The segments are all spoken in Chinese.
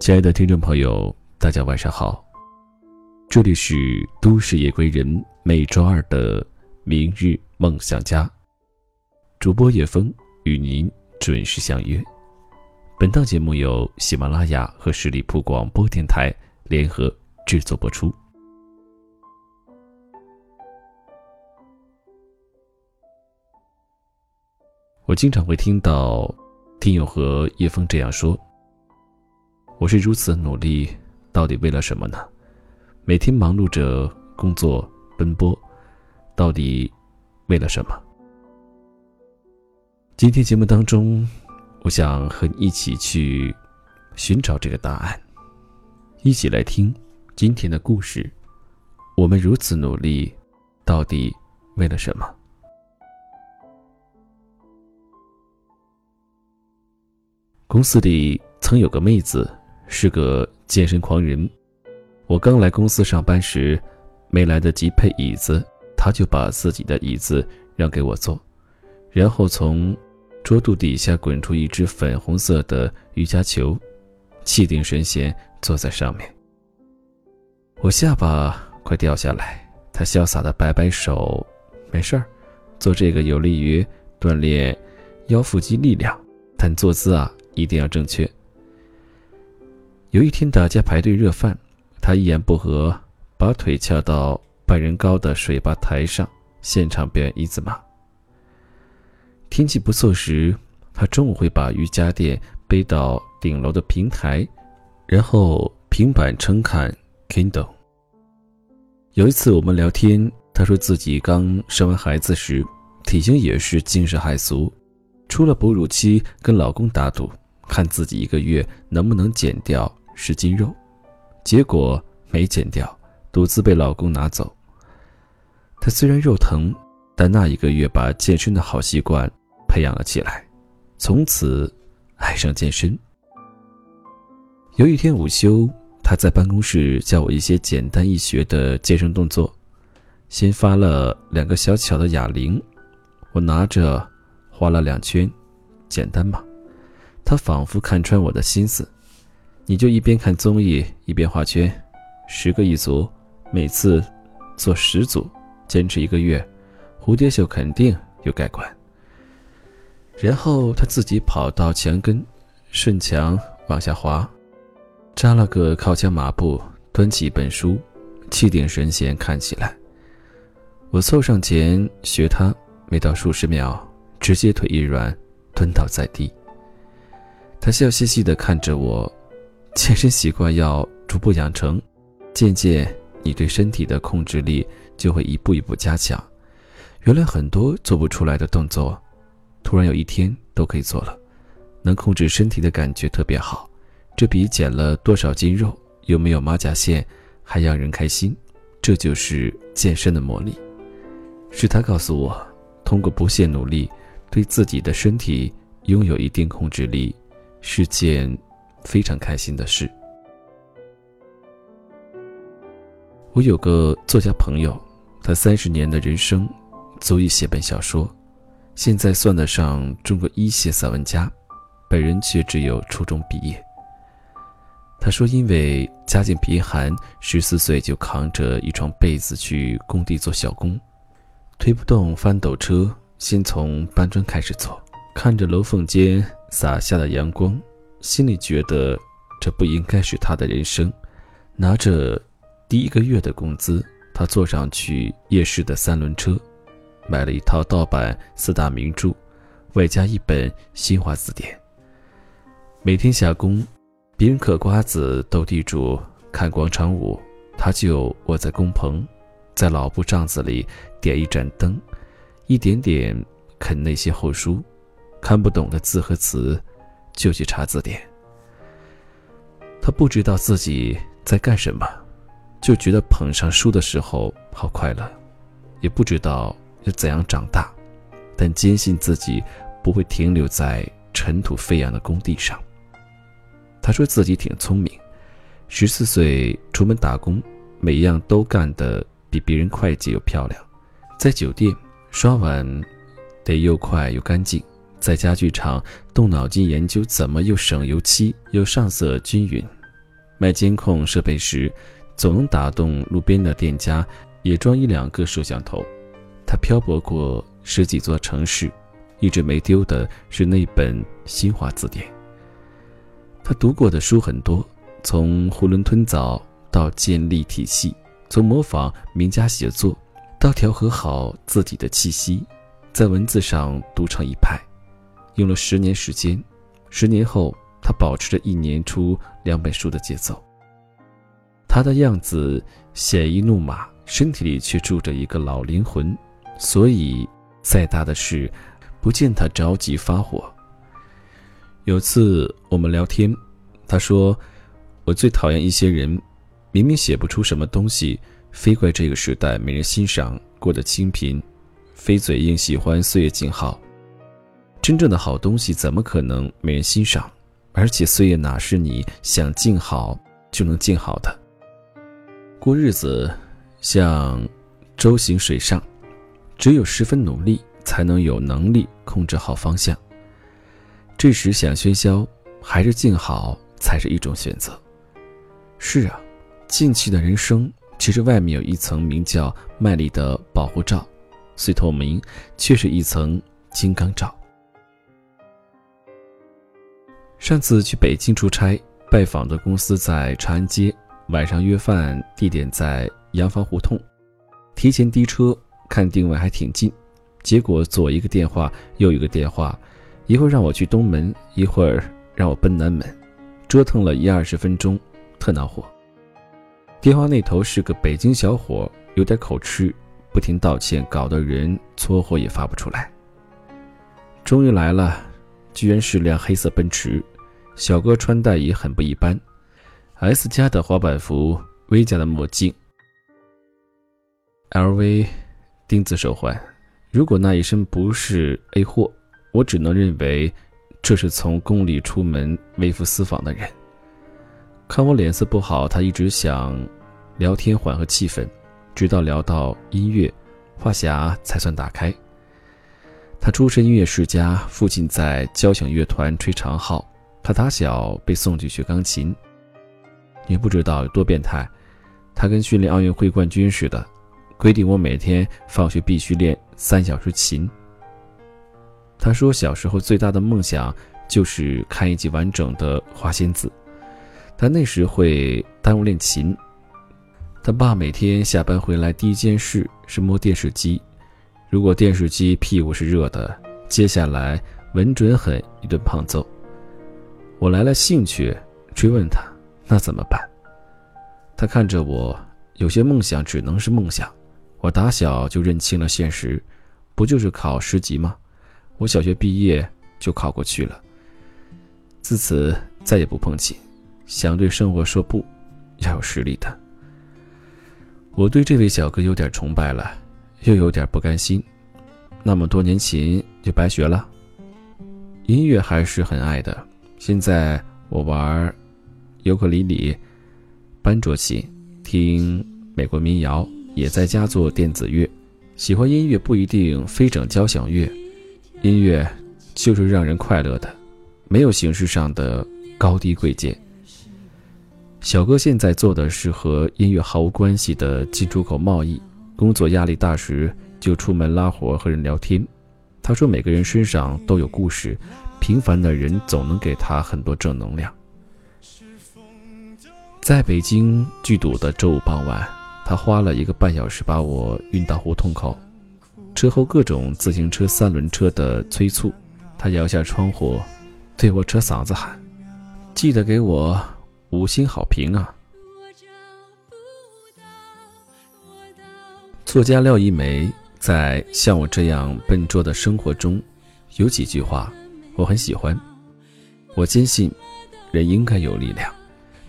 亲爱的听众朋友，大家晚上好。这里是都市夜归人，每周二的明日梦想家。主播叶枫与您准时相约。本档节目由喜马拉雅和十里铺广播电台联合制作播出。我经常会听到听友和叶枫这样说。我是如此努力，到底为了什么呢？每天忙碌着工作奔波，到底为了什么？今天节目当中，我想和你一起去寻找这个答案，一起来听今天的故事。我们如此努力，到底为了什么？公司里曾有个妹子。是个健身狂人。我刚来公司上班时，没来得及配椅子，他就把自己的椅子让给我坐，然后从桌肚底下滚出一只粉红色的瑜伽球，气定神闲坐在上面。我下巴快掉下来，他潇洒的摆摆手：“没事儿，做这个有利于锻炼腰腹肌力量，但坐姿啊一定要正确。”有一天，大家排队热饭，他一言不合，把腿翘到半人高的水吧台上，现场表演一字马。天气不错时，他中午会把瑜伽垫背到顶楼的平台，然后平板撑看 Kindle。有一次我们聊天，他说自己刚生完孩子时，体型也是惊世骇俗，出了哺乳期，跟老公打赌，看自己一个月能不能减掉。十斤肉，结果没减掉，独自被老公拿走。她虽然肉疼，但那一个月把健身的好习惯培养了起来，从此爱上健身。有一天午休，她在办公室教我一些简单易学的健身动作，先发了两个小巧的哑铃，我拿着画了两圈，简单嘛。她仿佛看穿我的心思。你就一边看综艺一边画圈，十个一组，每次做十组，坚持一个月，蝴蝶袖肯定有改观。然后他自己跑到墙根，顺墙往下滑，扎了个靠墙马步，端起一本书，气定神闲看起来。我凑上前学他，没到数十秒，直接腿一软，蹲倒在地。他笑嘻嘻地看着我。健身习惯要逐步养成，渐渐你对身体的控制力就会一步一步加强。原来很多做不出来的动作，突然有一天都可以做了，能控制身体的感觉特别好。这比减了多少斤肉、有没有马甲线还让人开心。这就是健身的魔力。是他告诉我，通过不懈努力，对自己的身体拥有一定控制力，是件。非常开心的事。我有个作家朋友，他三十年的人生，足以写本小说，现在算得上中国一线散文家，本人却只有初中毕业。他说，因为家境贫寒，十四岁就扛着一床被子去工地做小工，推不动翻斗车，先从搬砖开始做，看着楼缝间洒下的阳光。心里觉得，这不应该是他的人生。拿着第一个月的工资，他坐上去夜市的三轮车，买了一套盗版四大名著，外加一本新华字典。每天下工，别人嗑瓜子、斗地主、看广场舞，他就窝在工棚，在老布帐子里点一盏灯，一点点啃那些厚书，看不懂的字和词。就去查字典。他不知道自己在干什么，就觉得捧上书的时候好快乐，也不知道要怎样长大，但坚信自己不会停留在尘土飞扬的工地上。他说自己挺聪明，十四岁出门打工，每样都干得比别人快捷又漂亮，在酒店刷碗得又快又干净。在家具厂动脑筋研究怎么又省油漆又上色均匀，卖监控设备时，总能打动路边的店家也装一两个摄像头。他漂泊过十几座城市，一直没丢的是那本新华字典。他读过的书很多，从囫囵吞枣到建立体系，从模仿名家写作到调和好自己的气息，在文字上独成一派。用了十年时间，十年后，他保持着一年出两本书的节奏。他的样子鲜衣怒马，身体里却住着一个老灵魂，所以再大的事，不见他着急发火。有次我们聊天，他说：“我最讨厌一些人，明明写不出什么东西，非怪这个时代没人欣赏，过得清贫，非嘴硬喜欢岁月静好。”真正的好东西怎么可能没人欣赏？而且岁月哪是你想静好就能静好的？过日子像舟行水上，只有十分努力，才能有能力控制好方向。这时想喧嚣还是静好，才是一种选择。是啊，静气的人生其实外面有一层名叫卖力的保护罩，虽透明，却是一层金刚罩。上次去北京出差，拜访的公司在长安街，晚上约饭地点在洋房胡同。提前滴车，看定位还挺近，结果左一个电话，右一个电话，一会儿让我去东门，一会儿让我奔南门，折腾了一二十分钟，特恼火。电话那头是个北京小伙，有点口吃，不停道歉，搞得人搓火也发不出来。终于来了。居然是辆黑色奔驰，小哥穿戴也很不一般，S 家的滑板服，V 家的墨镜，LV 钉子手环。如果那一身不是 A 货，我只能认为这是从宫里出门微服私访的人。看我脸色不好，他一直想聊天缓和气氛，直到聊到音乐，话匣才算打开。他出身音乐世家，父亲在交响乐团吹长号。他打小被送去学钢琴，你不知道有多变态。他跟训练奥运会冠军似的，规定我每天放学必须练三小时琴。他说小时候最大的梦想就是看一集完整的《花仙子》，但那时会耽误练琴。他爸每天下班回来第一件事是摸电视机。如果电视机屁股是热的，接下来稳准狠一顿胖揍。我来了兴趣，追问他，那怎么办？他看着我，有些梦想只能是梦想。我打小就认清了现实，不就是考十级吗？我小学毕业就考过去了。自此再也不碰琴，想对生活说不，要有实力的。我对这位小哥有点崇拜了。又有点不甘心，那么多年琴就白学了。音乐还是很爱的，现在我玩尤克里里、班卓琴，听美国民谣，也在家做电子乐。喜欢音乐不一定非整交响乐，音乐就是让人快乐的，没有形式上的高低贵贱。小哥现在做的是和音乐毫无关系的进出口贸易。工作压力大时，就出门拉活和人聊天。他说：“每个人身上都有故事，平凡的人总能给他很多正能量。”在北京巨堵的周五傍晚，他花了一个半小时把我运到胡同口。车后各种自行车、三轮车的催促，他摇下窗户，对我扯嗓子喊：“记得给我五星好评啊！”作家廖一梅在像我这样笨拙的生活中，有几句话我很喜欢。我坚信，人应该有力量，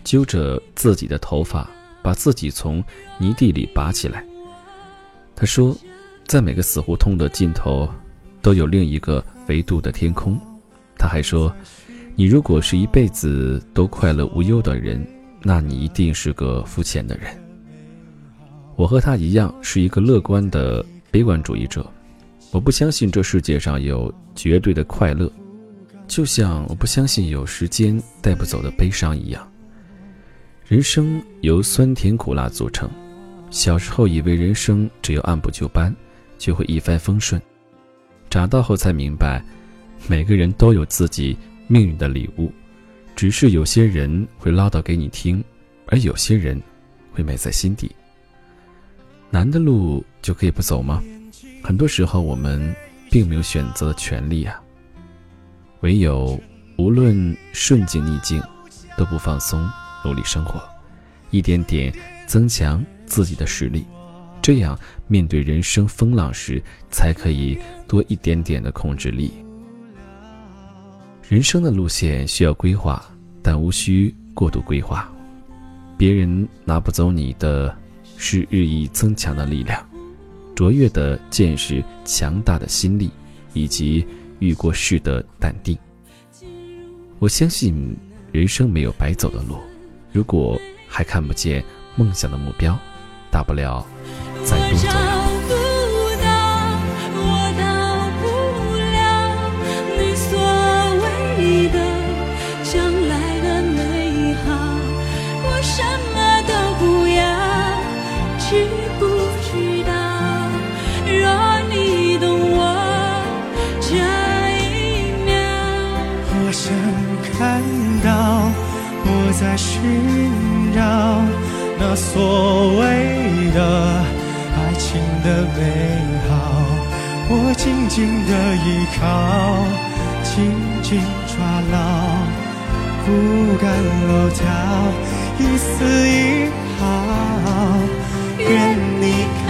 揪着自己的头发，把自己从泥地里拔起来。他说，在每个死胡同的尽头，都有另一个维度的天空。他还说，你如果是一辈子都快乐无忧的人，那你一定是个肤浅的人。我和他一样是一个乐观的悲观主义者，我不相信这世界上有绝对的快乐，就像我不相信有时间带不走的悲伤一样。人生由酸甜苦辣组成。小时候以为人生只有按部就班，就会一帆风顺。长大后才明白，每个人都有自己命运的礼物，只是有些人会唠叨给你听，而有些人会埋在心底。难的路就可以不走吗？很多时候我们并没有选择的权利啊。唯有无论顺境逆境，都不放松，努力生活，一点点增强自己的实力，这样面对人生风浪时，才可以多一点点的控制力。人生的路线需要规划，但无需过度规划。别人拿不走你的，是日益增强的力量、卓越的见识、强大的心力，以及。遇过事的淡定。我相信人生没有白走的路，如果还看不见梦想的目标，大不了再多走。看到我在寻找那所谓的爱情的美好，我紧紧的依靠，紧紧抓牢，不敢漏掉一丝一毫，愿你看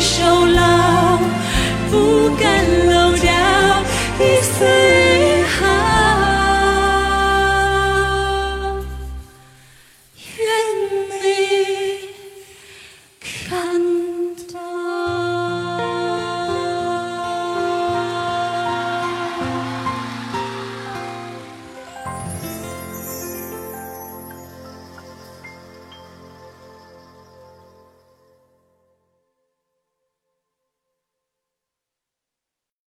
紧